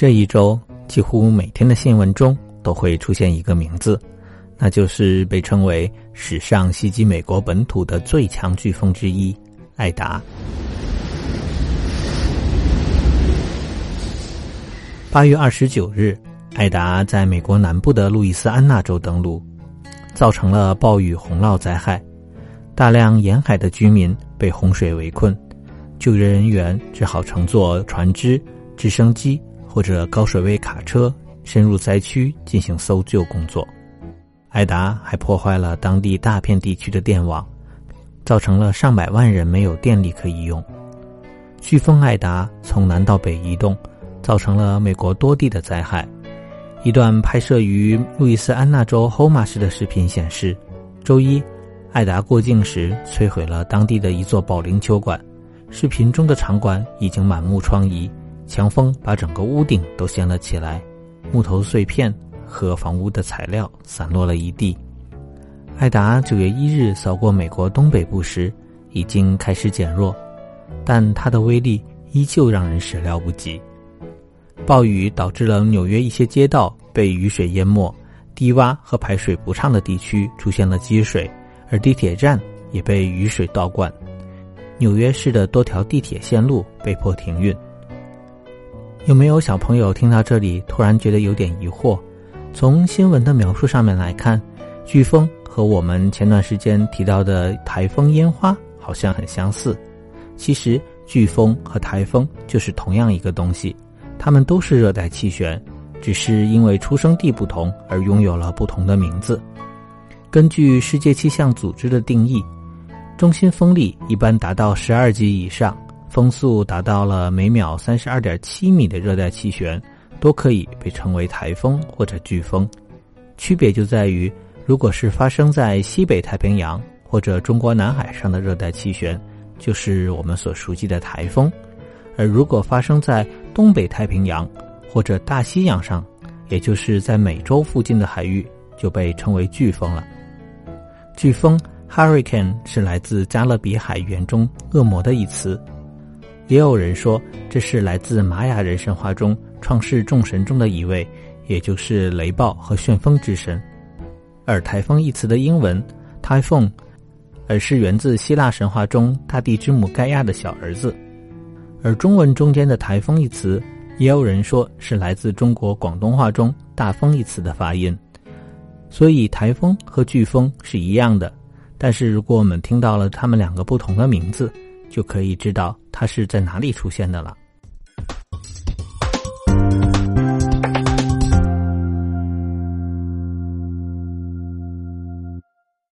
这一周几乎每天的新闻中都会出现一个名字，那就是被称为史上袭击美国本土的最强飓风之一——艾达。八月二十九日，艾达在美国南部的路易斯安那州登陆，造成了暴雨洪涝灾害，大量沿海的居民被洪水围困。救援人员只好乘坐船只、直升机或者高水位卡车深入灾区进行搜救工作。艾达还破坏了当地大片地区的电网，造成了上百万人没有电力可以用。飓风艾达从南到北移动，造成了美国多地的灾害。一段拍摄于路易斯安那州 Houma 市的视频显示，周一，艾达过境时摧毁了当地的一座保龄球馆。视频中的场馆已经满目疮痍，强风把整个屋顶都掀了起来，木头碎片和房屋的材料散落了一地。艾达九月一日扫过美国东北部时，已经开始减弱，但它的威力依旧让人始料不及。暴雨导致了纽约一些街道被雨水淹没，低洼和排水不畅的地区出现了积水，而地铁站也被雨水倒灌。纽约市的多条地铁线路被迫停运。有没有小朋友听到这里突然觉得有点疑惑？从新闻的描述上面来看，飓风和我们前段时间提到的台风烟花好像很相似。其实，飓风和台风就是同样一个东西，它们都是热带气旋，只是因为出生地不同而拥有了不同的名字。根据世界气象组织的定义。中心风力一般达到十二级以上，风速达到了每秒三十二点七米的热带气旋，都可以被称为台风或者飓风。区别就在于，如果是发生在西北太平洋或者中国南海上的热带气旋，就是我们所熟悉的台风；而如果发生在东北太平洋或者大西洋上，也就是在美洲附近的海域，就被称为飓风了。飓风。Hurricane 是来自加勒比海语言中“恶魔”的一词，也有人说这是来自玛雅人神话中创世众神中的一位，也就是雷暴和旋风之神。而“台风”一词的英文 “typhoon”，而是源自希腊神话中大地之母盖亚的小儿子。而中文中间的“台风”一词，也有人说是来自中国广东话中“大风”一词的发音。所以，台风和飓风是一样的。但是，如果我们听到了它们两个不同的名字，就可以知道它是在哪里出现的了。